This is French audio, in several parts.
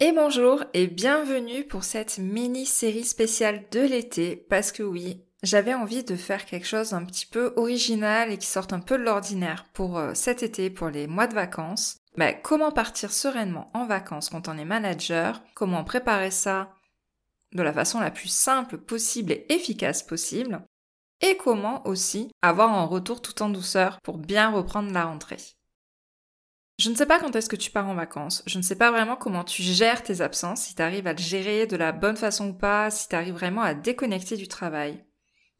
Et bonjour et bienvenue pour cette mini-série spéciale de l'été parce que oui, j'avais envie de faire quelque chose un petit peu original et qui sorte un peu de l'ordinaire pour euh, cet été, pour les mois de vacances. Mais comment partir sereinement en vacances quand on est manager? Comment préparer ça de la façon la plus simple possible et efficace possible? Et comment aussi avoir un retour tout en douceur pour bien reprendre la rentrée? Je ne sais pas quand est-ce que tu pars en vacances, je ne sais pas vraiment comment tu gères tes absences, si tu arrives à le gérer de la bonne façon ou pas, si tu arrives vraiment à déconnecter du travail.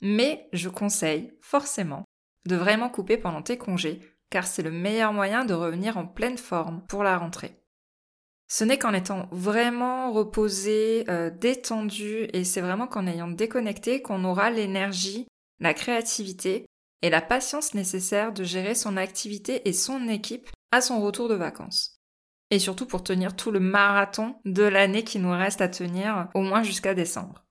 Mais je conseille forcément de vraiment couper pendant tes congés, car c'est le meilleur moyen de revenir en pleine forme pour la rentrée. Ce n'est qu'en étant vraiment reposé, euh, détendu, et c'est vraiment qu'en ayant déconnecté qu'on aura l'énergie, la créativité et la patience nécessaire de gérer son activité et son équipe à son retour de vacances. Et surtout pour tenir tout le marathon de l'année qui nous reste à tenir au moins jusqu'à décembre.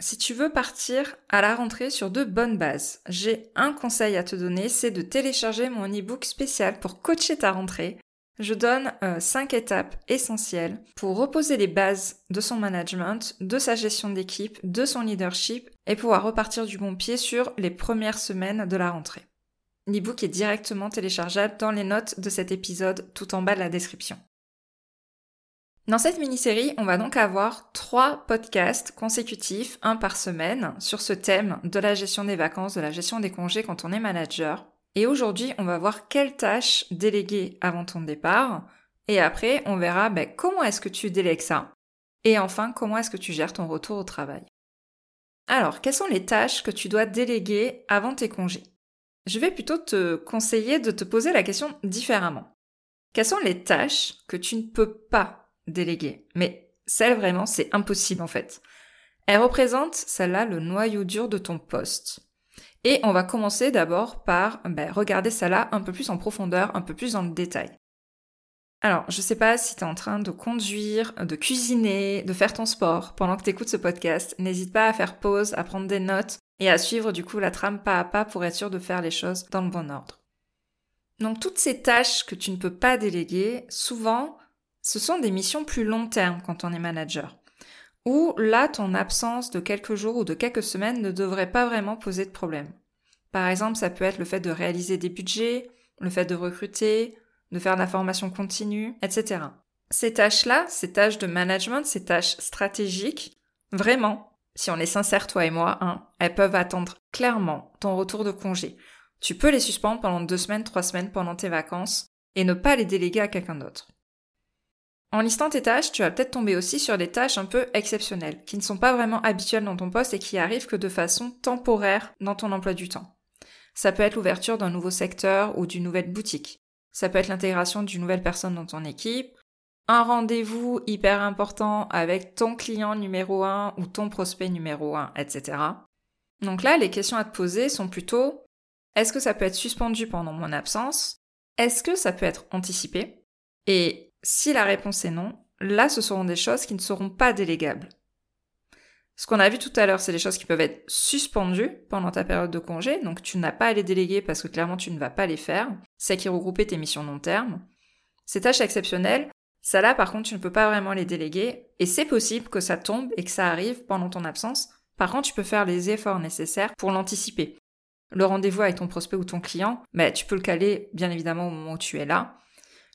Si tu veux partir à la rentrée sur de bonnes bases, j'ai un conseil à te donner, c'est de télécharger mon e-book spécial pour coacher ta rentrée. Je donne 5 euh, étapes essentielles pour reposer les bases de son management, de sa gestion d'équipe, de son leadership et pouvoir repartir du bon pied sur les premières semaines de la rentrée. L'ebook est directement téléchargeable dans les notes de cet épisode tout en bas de la description. Dans cette mini-série, on va donc avoir trois podcasts consécutifs, un par semaine, sur ce thème de la gestion des vacances, de la gestion des congés quand on est manager. Et aujourd'hui, on va voir quelles tâches déléguer avant ton départ. Et après, on verra ben, comment est-ce que tu délègues ça? Et enfin, comment est-ce que tu gères ton retour au travail? Alors, quelles sont les tâches que tu dois déléguer avant tes congés? Je vais plutôt te conseiller de te poser la question différemment. Quelles sont les tâches que tu ne peux pas déléguer? Mais celles vraiment, c'est impossible en fait. Elles représentent, celle-là, le noyau dur de ton poste. Et on va commencer d'abord par ben, regarder celle-là un peu plus en profondeur, un peu plus dans le détail. Alors, je sais pas si tu es en train de conduire, de cuisiner, de faire ton sport pendant que tu ce podcast. N'hésite pas à faire pause, à prendre des notes et à suivre du coup la trame pas à pas pour être sûr de faire les choses dans le bon ordre. Donc toutes ces tâches que tu ne peux pas déléguer, souvent, ce sont des missions plus long terme quand on est manager. Où là, ton absence de quelques jours ou de quelques semaines ne devrait pas vraiment poser de problème. Par exemple, ça peut être le fait de réaliser des budgets, le fait de recruter, de faire de la formation continue, etc. Ces tâches-là, ces tâches de management, ces tâches stratégiques, vraiment, si on est sincère, toi et moi, hein, elles peuvent attendre clairement ton retour de congé. Tu peux les suspendre pendant deux semaines, trois semaines pendant tes vacances et ne pas les déléguer à quelqu'un d'autre. En listant tes tâches, tu vas peut-être tomber aussi sur des tâches un peu exceptionnelles, qui ne sont pas vraiment habituelles dans ton poste et qui arrivent que de façon temporaire dans ton emploi du temps. Ça peut être l'ouverture d'un nouveau secteur ou d'une nouvelle boutique. Ça peut être l'intégration d'une nouvelle personne dans ton équipe, un rendez-vous hyper important avec ton client numéro 1 ou ton prospect numéro 1, etc. Donc là, les questions à te poser sont plutôt est-ce que ça peut être suspendu pendant mon absence? Est-ce que ça peut être anticipé? Et si la réponse est non, là, ce seront des choses qui ne seront pas délégables. Ce qu'on a vu tout à l'heure, c'est des choses qui peuvent être suspendues pendant ta période de congé, donc tu n'as pas à les déléguer parce que clairement tu ne vas pas les faire, c'est qui regrouper tes missions long terme. Ces tâches exceptionnelles, ça là, par contre, tu ne peux pas vraiment les déléguer, et c'est possible que ça tombe et que ça arrive pendant ton absence. Par contre, tu peux faire les efforts nécessaires pour l'anticiper. Le rendez-vous avec ton prospect ou ton client, bah, tu peux le caler bien évidemment au moment où tu es là.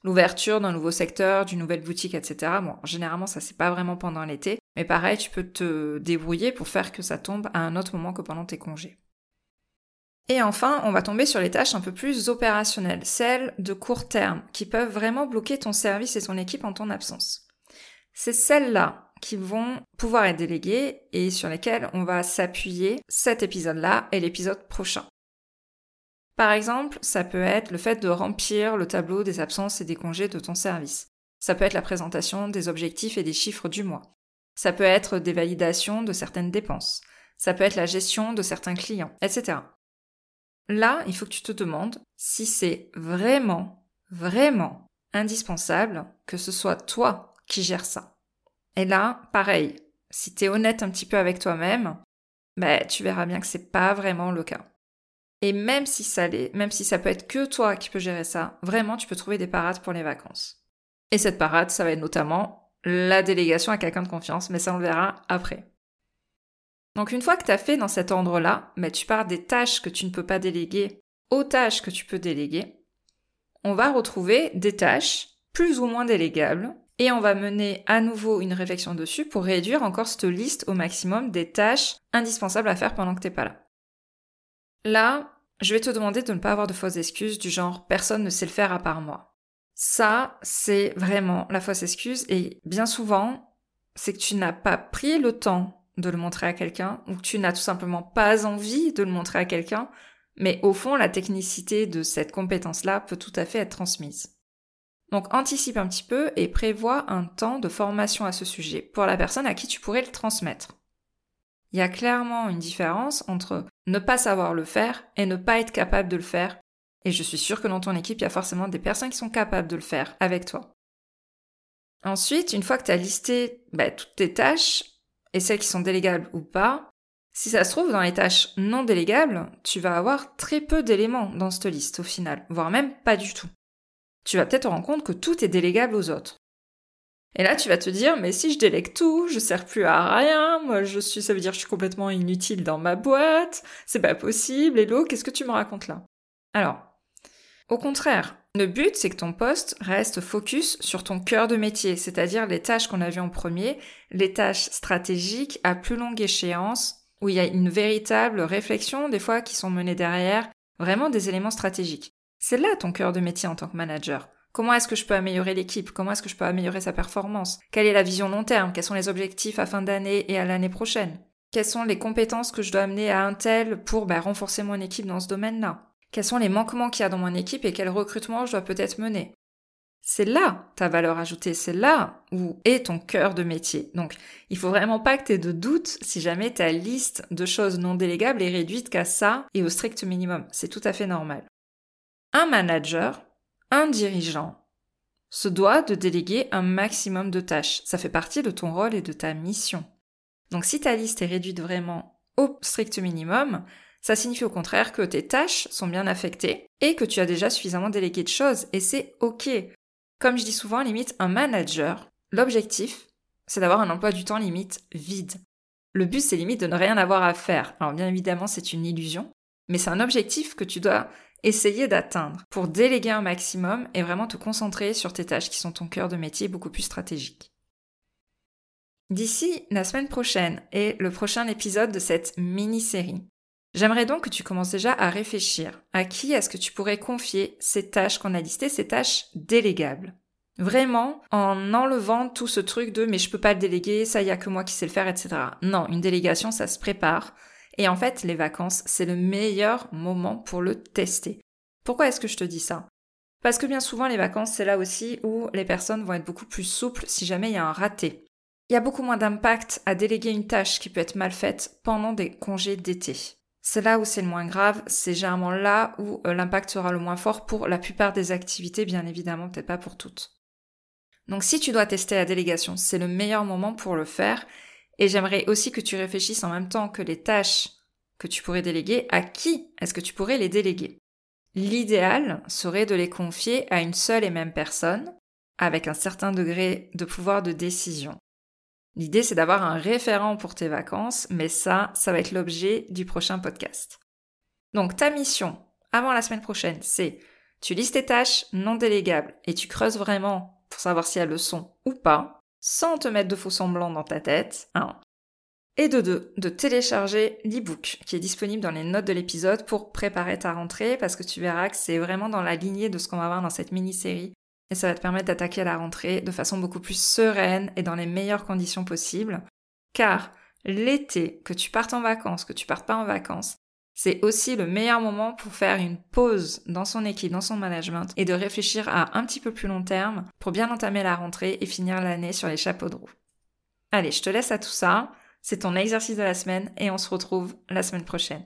L'ouverture d'un nouveau secteur, d'une nouvelle boutique, etc. Bon, généralement, ça c'est pas vraiment pendant l'été, mais pareil, tu peux te débrouiller pour faire que ça tombe à un autre moment que pendant tes congés. Et enfin, on va tomber sur les tâches un peu plus opérationnelles, celles de court terme, qui peuvent vraiment bloquer ton service et ton équipe en ton absence. C'est celles-là qui vont pouvoir être déléguées et sur lesquelles on va s'appuyer cet épisode-là et l'épisode prochain. Par exemple, ça peut être le fait de remplir le tableau des absences et des congés de ton service. Ça peut être la présentation des objectifs et des chiffres du mois. Ça peut être des validations de certaines dépenses. Ça peut être la gestion de certains clients, etc. Là, il faut que tu te demandes si c'est vraiment, vraiment indispensable que ce soit toi qui gères ça. Et là, pareil, si tu es honnête un petit peu avec toi-même, ben, tu verras bien que c'est pas vraiment le cas. Et même si ça l'est, même si ça peut être que toi qui peux gérer ça, vraiment, tu peux trouver des parades pour les vacances. Et cette parade, ça va être notamment la délégation à quelqu'un de confiance, mais ça on le verra après. Donc une fois que tu as fait dans cet ordre-là, mais tu pars des tâches que tu ne peux pas déléguer aux tâches que tu peux déléguer, on va retrouver des tâches plus ou moins délégables et on va mener à nouveau une réflexion dessus pour réduire encore cette liste au maximum des tâches indispensables à faire pendant que t'es pas là. Là, je vais te demander de ne pas avoir de fausses excuses du genre personne ne sait le faire à part moi. Ça, c'est vraiment la fausse excuse et bien souvent, c'est que tu n'as pas pris le temps de le montrer à quelqu'un ou que tu n'as tout simplement pas envie de le montrer à quelqu'un, mais au fond, la technicité de cette compétence-là peut tout à fait être transmise. Donc anticipe un petit peu et prévois un temps de formation à ce sujet pour la personne à qui tu pourrais le transmettre. Il y a clairement une différence entre ne pas savoir le faire et ne pas être capable de le faire et je suis sûre que dans ton équipe, il y a forcément des personnes qui sont capables de le faire avec toi. Ensuite, une fois que tu as listé bah, toutes tes tâches, et celles qui sont délégables ou pas, si ça se trouve dans les tâches non délégables, tu vas avoir très peu d'éléments dans cette liste au final, voire même pas du tout. Tu vas peut-être te rendre compte que tout est délégable aux autres. Et là, tu vas te dire, mais si je délègue tout, je sers plus à rien, moi je suis, ça veut dire que je suis complètement inutile dans ma boîte, c'est pas possible, Hello, qu'est-ce que tu me racontes là? Alors, au contraire, le but, c'est que ton poste reste focus sur ton cœur de métier, c'est-à-dire les tâches qu'on a vues en premier, les tâches stratégiques à plus longue échéance, où il y a une véritable réflexion des fois qui sont menées derrière, vraiment des éléments stratégiques. C'est là ton cœur de métier en tant que manager. Comment est-ce que je peux améliorer l'équipe? Comment est-ce que je peux améliorer sa performance? Quelle est la vision long terme? Quels sont les objectifs à fin d'année et à l'année prochaine? Quelles sont les compétences que je dois amener à un tel pour bah, renforcer mon équipe dans ce domaine-là? Quels sont les manquements qu'il y a dans mon équipe et quel recrutement je dois peut-être mener. C'est là ta valeur ajoutée, c'est là où est ton cœur de métier. Donc, il faut vraiment pas que tu aies de doute si jamais ta liste de choses non délégables est réduite qu'à ça et au strict minimum. C'est tout à fait normal. Un manager, un dirigeant, se doit de déléguer un maximum de tâches. Ça fait partie de ton rôle et de ta mission. Donc, si ta liste est réduite vraiment au strict minimum, ça signifie au contraire que tes tâches sont bien affectées et que tu as déjà suffisamment délégué de choses et c'est ok. Comme je dis souvent, limite, un manager, l'objectif, c'est d'avoir un emploi du temps limite vide. Le but, c'est limite de ne rien avoir à faire. Alors bien évidemment, c'est une illusion, mais c'est un objectif que tu dois essayer d'atteindre pour déléguer un maximum et vraiment te concentrer sur tes tâches qui sont ton cœur de métier beaucoup plus stratégique. D'ici la semaine prochaine et le prochain épisode de cette mini-série, J'aimerais donc que tu commences déjà à réfléchir à qui est-ce que tu pourrais confier ces tâches qu'on a listées, ces tâches délégables? Vraiment, en enlevant tout ce truc de mais je peux pas le déléguer, ça y a que moi qui sais le faire, etc. Non, une délégation, ça se prépare. Et en fait, les vacances, c'est le meilleur moment pour le tester. Pourquoi est-ce que je te dis ça? Parce que bien souvent, les vacances, c'est là aussi où les personnes vont être beaucoup plus souples si jamais il y a un raté. Il y a beaucoup moins d'impact à déléguer une tâche qui peut être mal faite pendant des congés d'été. C'est là où c'est le moins grave, c'est généralement là où euh, l'impact sera le moins fort pour la plupart des activités, bien évidemment, peut-être pas pour toutes. Donc si tu dois tester la délégation, c'est le meilleur moment pour le faire, et j'aimerais aussi que tu réfléchisses en même temps que les tâches que tu pourrais déléguer, à qui est-ce que tu pourrais les déléguer? L'idéal serait de les confier à une seule et même personne, avec un certain degré de pouvoir de décision. L'idée, c'est d'avoir un référent pour tes vacances, mais ça, ça va être l'objet du prochain podcast. Donc, ta mission, avant la semaine prochaine, c'est tu listes tes tâches non délégables et tu creuses vraiment pour savoir si elles le sont ou pas, sans te mettre de faux semblants dans ta tête. Et de deux, de télécharger l'ebook qui est disponible dans les notes de l'épisode pour préparer ta rentrée parce que tu verras que c'est vraiment dans la lignée de ce qu'on va voir dans cette mini-série et ça va te permettre d'attaquer la rentrée de façon beaucoup plus sereine et dans les meilleures conditions possibles. Car l'été, que tu partes en vacances, que tu partes pas en vacances, C'est aussi le meilleur moment pour faire une pause dans son équipe, dans son management et de réfléchir à un petit peu plus long terme pour bien entamer la rentrée et finir l'année sur les chapeaux de roue. Allez, je te laisse à tout ça. C'est ton exercice de la semaine et on se retrouve la semaine prochaine.